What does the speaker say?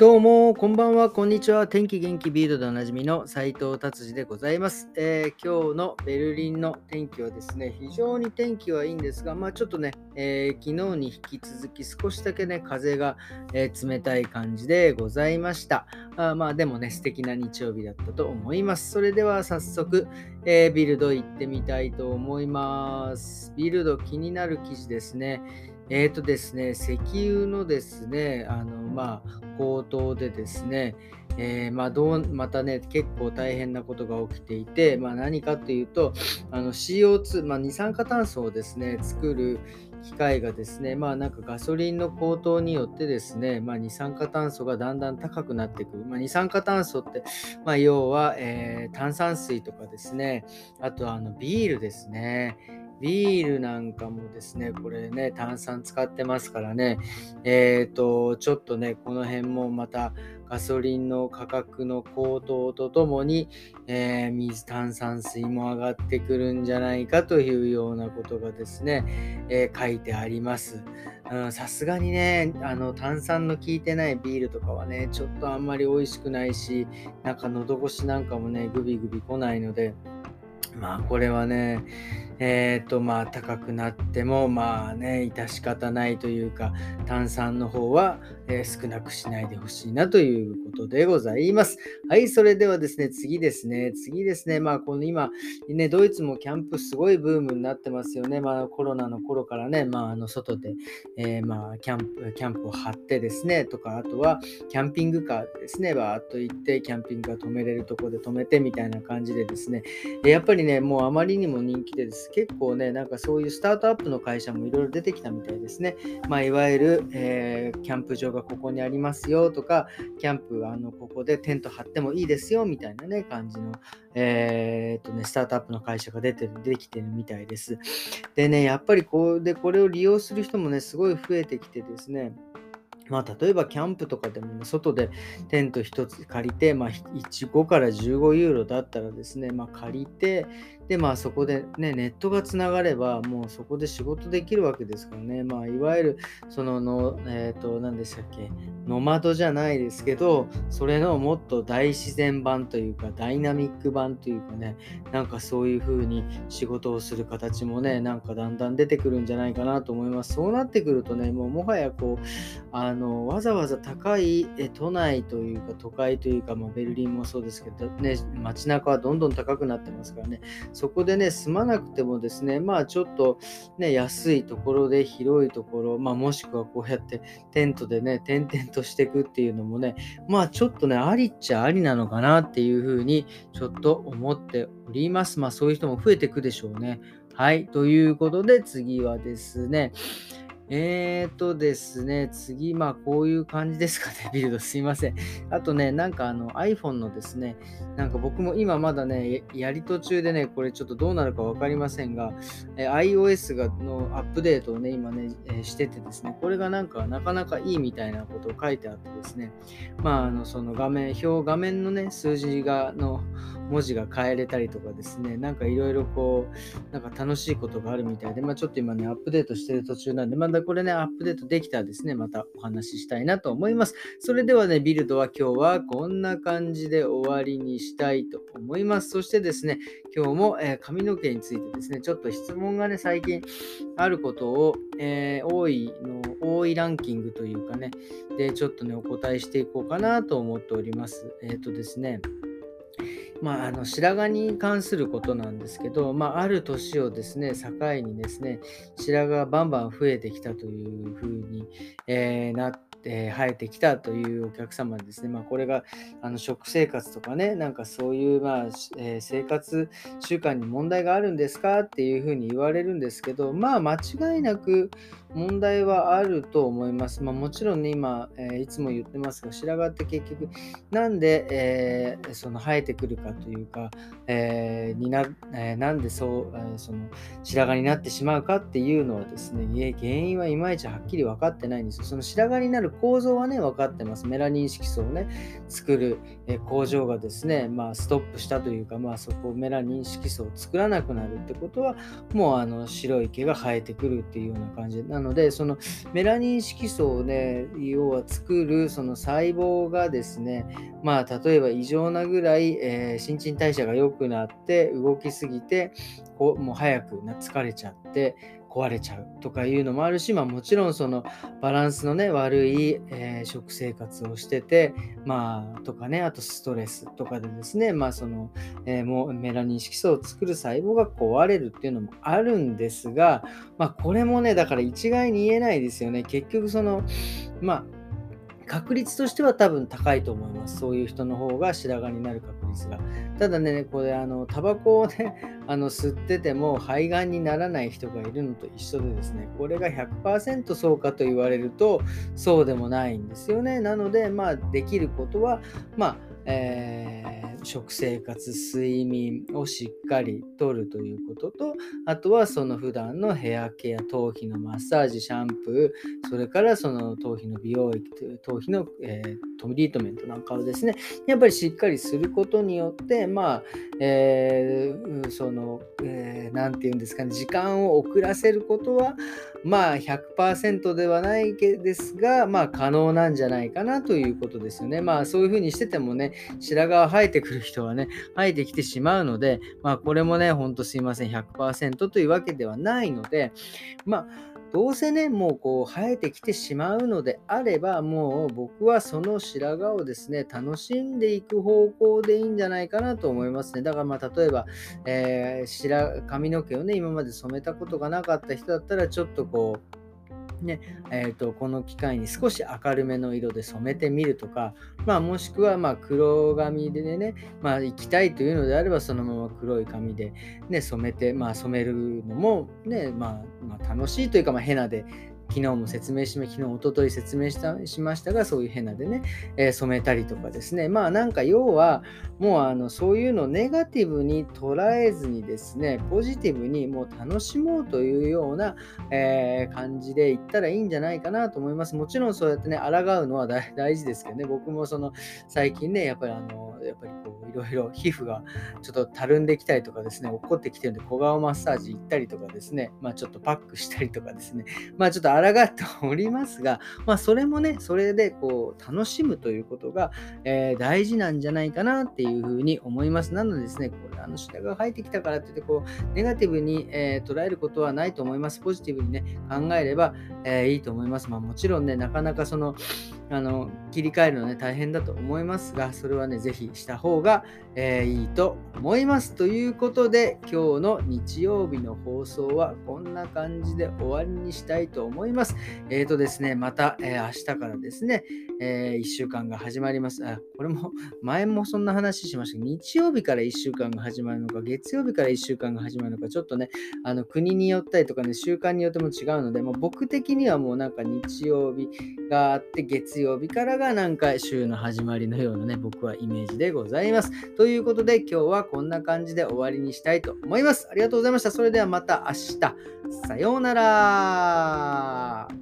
どうも、こんばんは、こんにちは。天気元気ビールドでおなじみの斉藤達治でございます、えー、今日のベルリンの天気はですね、非常に天気はいいんですが、まあちょっとね、えー、昨日に引き続き少しだけね、風が、えー、冷たい感じでございました。あまあでもね、素敵な日曜日だったと思います。それでは早速、えビルド行ってみたいと思います。ビルド気になる記事ですね。えっ、ー、とですね、石油のですね、あの、まあ、高騰でですね、えー、まあ、どうまたね、結構大変なことが起きていて、まあ、何かというと、あの CO2、まあ、二酸化炭素をですね、作る機械がですね、まあなんかガソリンの高騰によってですね、まあ二酸化炭素がだんだん高くなってくる。まあ二酸化炭素って、まあ要は、えー、炭酸水とかですね、あとあのビールですね。ビールなんかもですね、これね、炭酸使ってますからね、えっ、ー、と、ちょっとね、この辺もまたガソリンの価格の高騰とともに、えー、水炭酸水も上がってくるんじゃないかというようなことがですね、えー、書いてあります。さすがにね、あの炭酸の効いてないビールとかはね、ちょっとあんまり美味しくないし、なんか喉越しなんかもね、グビグビ来ないので、まあこれはね、えっ、ー、とまあ高くなってもまあね致し方ないというか炭酸の方は、えー、少なくしないでほしいなということでございます。はい、それではですね、次ですね、次ですね、まあこの今、ね、ドイツもキャンプすごいブームになってますよね。まあコロナの頃からね、まああの外で、えー、まあキャンプ、キャンプを張ってですね、とか、あとはキャンピングカーですね、バーっと行ってキャンピングカー止めれるとこで止めてみたいな感じでですね、やっぱりね、もうあまりにも人気でです結構ね、なんかそういうスタートアップの会社もいろいろ出てきたみたいですね。まあ、いわゆる、えー、キャンプ場がここにありますよとか、キャンプ、あの、ここでテント張ってもいいですよみたいなね、感じの、えー、っとね、スタートアップの会社が出てる、出てきてるみたいです。でね、やっぱりこうで、これを利用する人もね、すごい増えてきてですね、まあ、例えばキャンプとかでもね、外でテント1つ借りて、まあ、5から15ユーロだったらですね、まあ、借りて、で、まあそこでね、ネットがつながれば、もうそこで仕事できるわけですからね。まあ、いわゆる、そのの、えっ、ー、と、何でしたっけ、ノマドじゃないですけど、それのもっと大自然版というか、ダイナミック版というかね、なんかそういう風に仕事をする形もね、なんかだんだん出てくるんじゃないかなと思います。そうなってくるとね、もうもはやこう、あの、のわざわざ高いえ都内というか、都会というか、まあ、ベルリンもそうですけど、ね、街中はどんどん高くなってますからね、そこでね、住まなくてもですね、まあちょっとね、安いところで広いところ、まあもしくはこうやってテントでね、点々としていくっていうのもね、まあちょっとね、ありっちゃありなのかなっていうふうにちょっと思っております。まあそういう人も増えていくでしょうね。はい。ということで次はですね、えーとですね、次、まあこういう感じですかね、ビルドすいません。あとね、なんかあの iPhone のですね、なんか僕も今まだね、やり途中でね、これちょっとどうなるか分かりませんが、え iOS がのアップデートをね、今ね、えしててですね、これがなんかなかなかいいみたいなことを書いてあってですね、まああのその画面、表、画面のね、数字がの文字が変えれたりとかですね、なんかいろいろこう、なんか楽しいことがあるみたいで、まあちょっと今ね、アップデートしてる途中なんで、まだこれね、アップデートできたらですね、またお話ししたいなと思います。それではね、ビルドは今日はこんな感じで終わりにしたいと思います。そしてですね、今日も、えー、髪の毛についてですね、ちょっと質問がね、最近あることを、えー、多いの、多いランキングというかね、で、ちょっとね、お答えしていこうかなと思っております。えっ、ー、とですね、まあ、あの白髪に関することなんですけど、まあ、ある年をですね、境にですね、白髪がバンバン増えてきたというふうに、えー、なって、えー、生えてきたというお客様ですね、まあ、これがあの食生活とかね、なんかそういう、まあえー、生活習慣に問題があるんですかっていうふうに言われるんですけど、まあ間違いなく問題はあると思います。まあ、もちろんね、今、えー、いつも言ってますが、白髪って結局、なんで、えー、その生えてくるかというか、えー、になえなんでそう、えその白髪になってしまうかっていうのはですね、原因はいまいちはっきり分かってないんですよ。その白髪になるる構造はね、分かってます。メラニン色素をね、作る、え工場がですね、まあ、ストップしたというか、まあ、そこメラニン色素を作らなくなるってことは、もうあの白い毛が生えてくるっていうような感じなので、そのメラニン色素をね、要は作るその細胞がですね、まあ、例えば異常なぐらい、えー、新陳代謝が良くなって動きすぎてこうもう早く疲れちゃって壊れちゃうとかいうのもあるし、まあ、もちろんそのバランスのね悪い、えー、食生活をしててまあとかねあとストレスとかでですねまあその、えー、もうメラニン色素を作る細胞が壊れるっていうのもあるんですがまあこれもねだから一概に言えないですよね。結局そのまあ確率としては多分高いと思います。そういう人の方が白髪になる確率が。ただね、これ、あの、タバコをね、あの吸ってても肺がんにならない人がいるのと一緒でですね、これが100%そうかと言われると、そうでもないんですよね。なので、まあ、できることは、まあ、えー、食生活、睡眠をしっかりとるということと、あとはその普段のヘアケア、頭皮のマッサージ、シャンプー、それからその頭皮の美容液、頭皮の、えー、トリートメントなんかをですね、やっぱりしっかりすることによって、まあ、えー、その、えー、て言うんですかね、時間を遅らせることは、まあ100%ではないですが、まあ可能なんじゃないかなということですよね。まあそういうふうにしててもね、白髪生えてくる人はね、生えてきてしまうので、まあこれもね、ほんとすいません、100%というわけではないので、まあどうせね、もうこう生えてきてしまうのであれば、もう僕はその白髪をですね、楽しんでいく方向でいいんじゃないかなと思いますね。だからまあ例えば、えー、白髪の毛をね、今まで染めたことがなかった人だったら、ちょっとこう、ねえーと、この機会に少し明るめの色で染めてみるとか、まあ、もしくはま黒髪でね、まあ、行きたいというのであればそのまま黒い髪で、ね、染めて、まあ、染めるのもね、まあ、まあ、楽しいというか、まあ、ヘナで昨日も説明しま、昨日、おととい説明したしましたが、そういうヘナでね、えー、染めたりとかですね。まあなんか要は、もうあのそういうのをネガティブに捉えずにですね、ポジティブにもう楽しもうというような、えー、感じでいったらいいんじゃないかなと思います。もちろんそうやってね、抗うのは 大事ですけどね、僕もその最近ね、やっぱりあの、やっぱりこういろいろ皮膚がちょっとたるんできたりとかですね、落っこってきてるんで小顔マッサージ行ったりとかですね、まあちょっとパックしたりとかですね、まあちょっと抗っておりますが、まあ、それもね、それでこう楽しむということが、えー、大事なんじゃないかなっていうふうに思います。なのでですね、これあの下が生えてきたからって言ってこう、ネガティブに、えー、捉えることはないと思います。ポジティブにね、考えれば、えー、いいと思います。まあ、もちろんね、なかなかその、あの切り替えるのね大変だと思いますが、それはね、ぜひした方が、えー、いいと思います。ということで、今日の日曜日の放送はこんな感じで終わりにしたいと思います。えっ、ー、とですね、また、えー、明日からですね、え1週間が始まります。あ、これも、前もそんな話しましたけど、日曜日から1週間が始まるのか、月曜日から1週間が始まるのか、ちょっとね、あの国によったりとかね、習慣によっても違うので、もう僕的にはもうなんか日曜日があって、月曜日からがなんか週の始まりのようなね、僕はイメージでございます。ということで今日はこんな感じで終わりにしたいと思います。ありがとうございました。それではまた明日。さようなら。